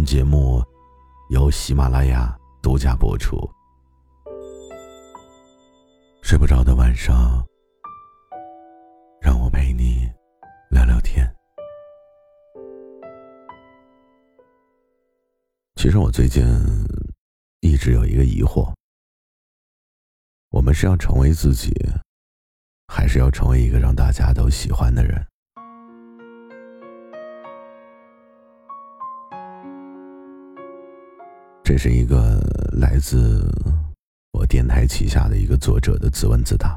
本节目由喜马拉雅独家播出。睡不着的晚上，让我陪你聊聊天。其实我最近一直有一个疑惑：我们是要成为自己，还是要成为一个让大家都喜欢的人？这是一个来自我电台旗下的一个作者的自问自答。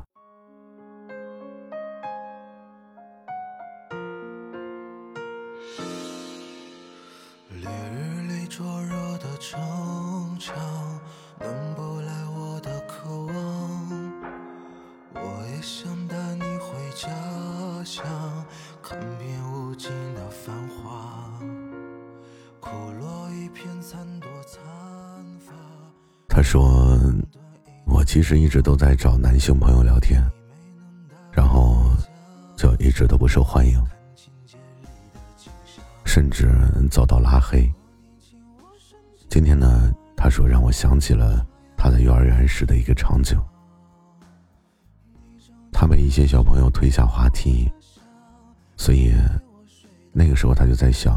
烈日里灼热的城墙，暖不来我的渴望。我也想带你回家乡，看遍无尽的繁华，枯落一片残朵。他说：“我其实一直都在找男性朋友聊天，然后就一直都不受欢迎，甚至遭到拉黑。今天呢，他说让我想起了他在幼儿园时的一个场景，他被一些小朋友推下滑梯，所以那个时候他就在想，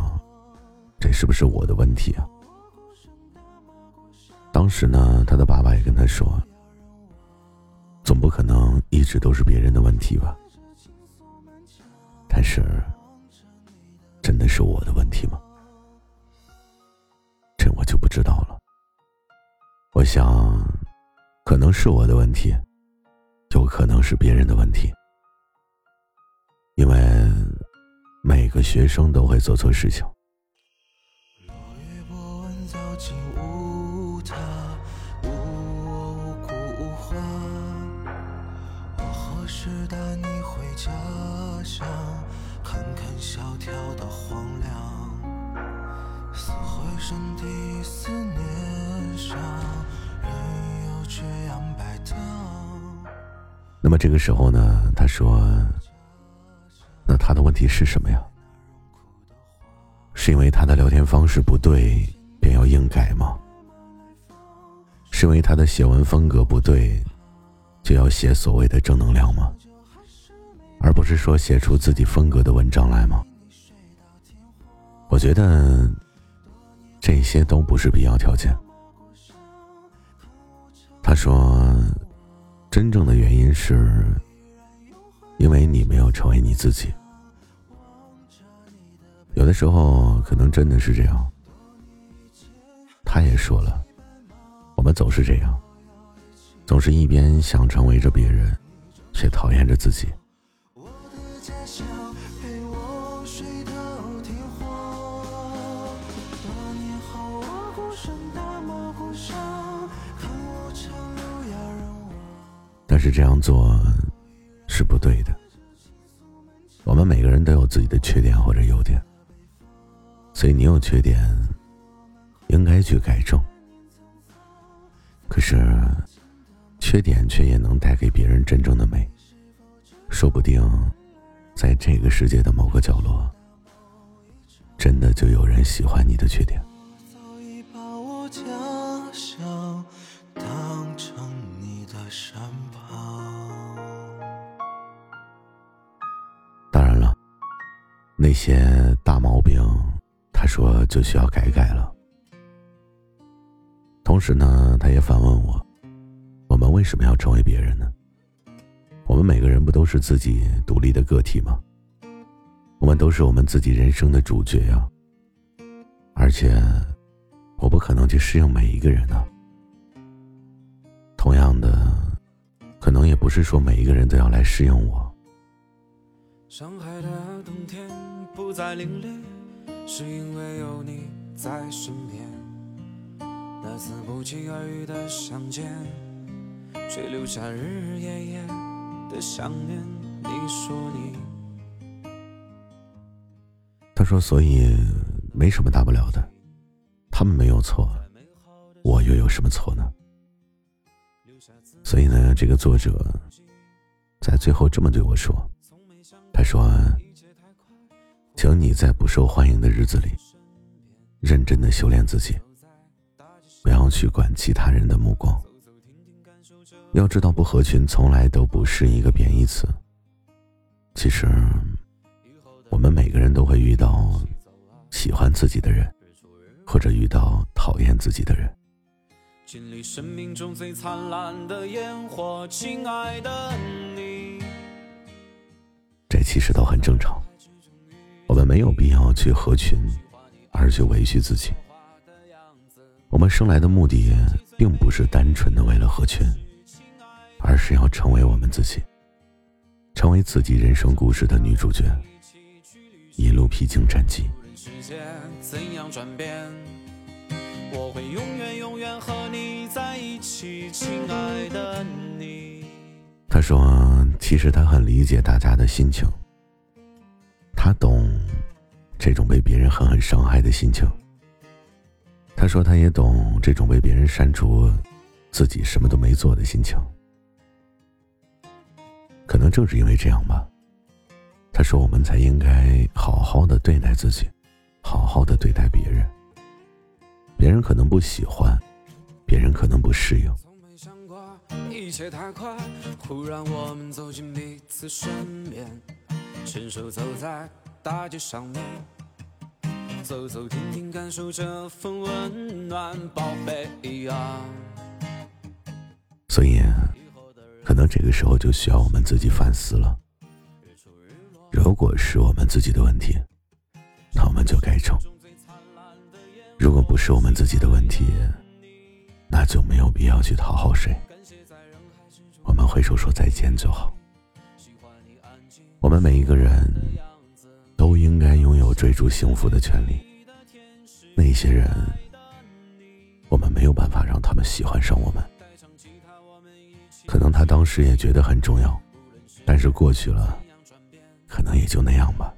这是不是我的问题啊？”当时呢，他的爸爸也跟他说：“总不可能一直都是别人的问题吧？”但是，真的是我的问题吗？这我就不知道了。我想，可能是我的问题，有可能是别人的问题，因为每个学生都会做错事情。他，无我无故无话。我何时带你回家乡，看看萧条的荒凉，撕毁身体思念伤，人又这样摆荡。那么这个时候呢？他说：“那他的问题是什么呀？是因为他的聊天方式不对，便要硬改吗？是因为他的写文风格不对？”就要写所谓的正能量吗？而不是说写出自己风格的文章来吗？我觉得这些都不是必要条件。他说，真正的原因是，因为你没有成为你自己。有的时候可能真的是这样。他也说了，们总是这样。总是一边想成为着别人，却讨厌着自己。但是这样做是不对的。我们每个人都有自己的缺点或者优点，所以你有缺点，应该去改正。可是。缺点却也能带给别人真正的美，说不定，在这个世界的某个角落，真的就有人喜欢你的缺点。当然了，那些大毛病，他说就需要改改了。同时呢，他也反问我。我们为什么要成为别人呢？我们每个人不都是自己独立的个体吗？我们都是我们自己人生的主角呀。而且，我不可能去适应每一个人呢。同样的，可能也不是说每一个人都要来适应我。上海的冬天不再凛冽，是因为有你在身边。那次不期而遇的相见，却留下日日夜夜的想念。你说你，他说，所以没什么大不了的，他们没有错，我又有什么错呢？所以呢，这个作者在最后这么对我说：“他说，请你在不受欢迎的日子里，认真的修炼自己，不要去管其他人的目光。要知道，不合群从来都不是一个贬义词。其实，我们每个人都会遇到喜欢自己的人，或者遇到讨厌自己的人。”经历生命中最灿烂的烟火，亲爱的你。这其实都很正常，我们没有必要去合群，而去委屈自己。我们生来的目的，并不是单纯的为了合群，而是要成为我们自己，成为自己人生故事的女主角，一路披荆斩棘。我会永远永远和你在一起，亲爱的你。他说：“其实他很理解大家的心情，他懂这种被别人狠狠伤害的心情。他说他也懂这种被别人删除，自己什么都没做的心情。可能正是因为这样吧，他说我们才应该好好的对待自己，好好的对待别人。”别人可能不喜欢，别人可能不适应。一切太快，忽然我们走进彼此身边，牵手走在大街上面，走走停停，感受这份温暖，宝贝一样。所以，可能这个时候就需要我们自己反思了。如果是我们自己的问题，那我们就改正。如果不是我们自己的问题，那就没有必要去讨好谁。我们挥手说再见就好。我们每一个人都应该拥有追逐幸福的权利。那些人，我们没有办法让他们喜欢上我们。可能他当时也觉得很重要，但是过去了，可能也就那样吧。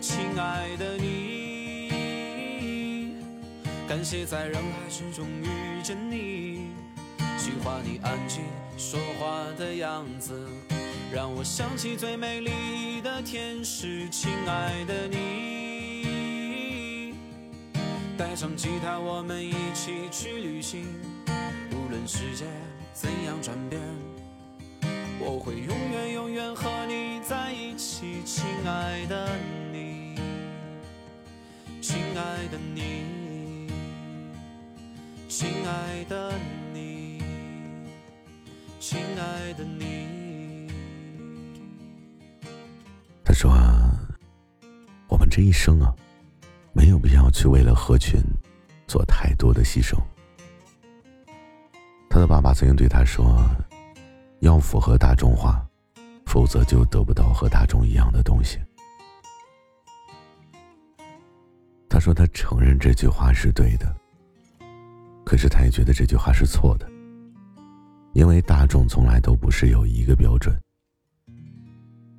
亲爱的你，感谢在人海之中遇见你，喜欢你安静说话的样子，让我想起最美丽的天使。亲爱的你，带上吉他，我们一起去旅行，无论世界怎样转变，我会永远永远和你在一起，亲爱的你。亲爱的你，亲爱的你，亲爱的你。他说：“我们这一生啊，没有必要去为了合群做太多的牺牲。”他的爸爸曾经对他说：“要符合大众化，否则就得不到和大众一样的东西。”他说：“他承认这句话是对的，可是他也觉得这句话是错的，因为大众从来都不是有一个标准。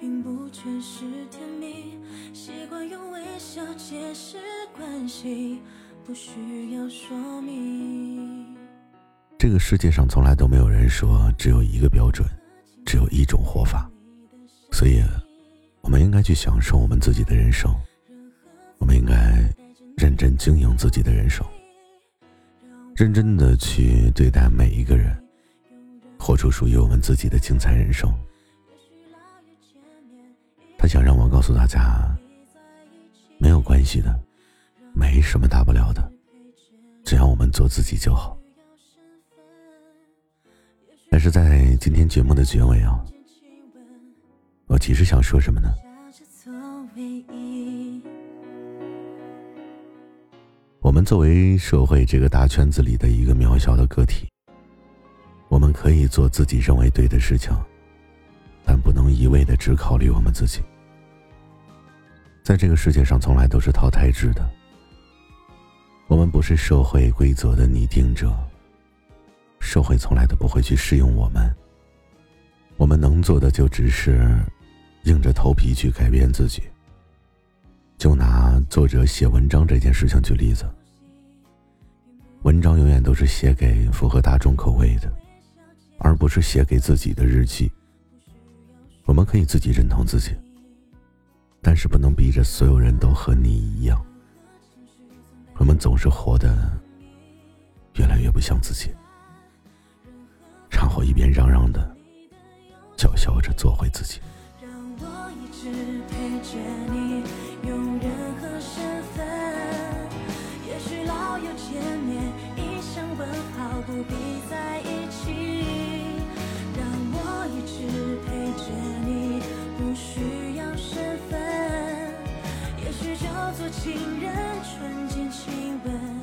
并不全是甜蜜，习惯用微笑解释关系，不需要说明。这个世界上从来都没有人说只有一个标准，只有一种活法，所以，我们应该去享受我们自己的人生，我们应该认真经营自己的人生，认真的去对待每一个人，活出属于我们自己的精彩人生。想让我告诉大家，没有关系的，没什么大不了的，只要我们做自己就好。但是在今天节目的结尾啊，我其实想说什么呢？我们作为社会这个大圈子里的一个渺小的个体，我们可以做自己认为对的事情。但不能一味的只考虑我们自己。在这个世界上，从来都是淘汰制的。我们不是社会规则的拟定者，社会从来都不会去适用我们。我们能做的就只是硬着头皮去改变自己。就拿作者写文章这件事情举例子，文章永远都是写给符合大众口味的，而不是写给自己的日记。我们可以自己认同自己，但是不能逼着所有人都和你一样。我们总是活得越来越不像自己，然后一边嚷嚷的叫嚣着做回自己。情人唇间亲吻。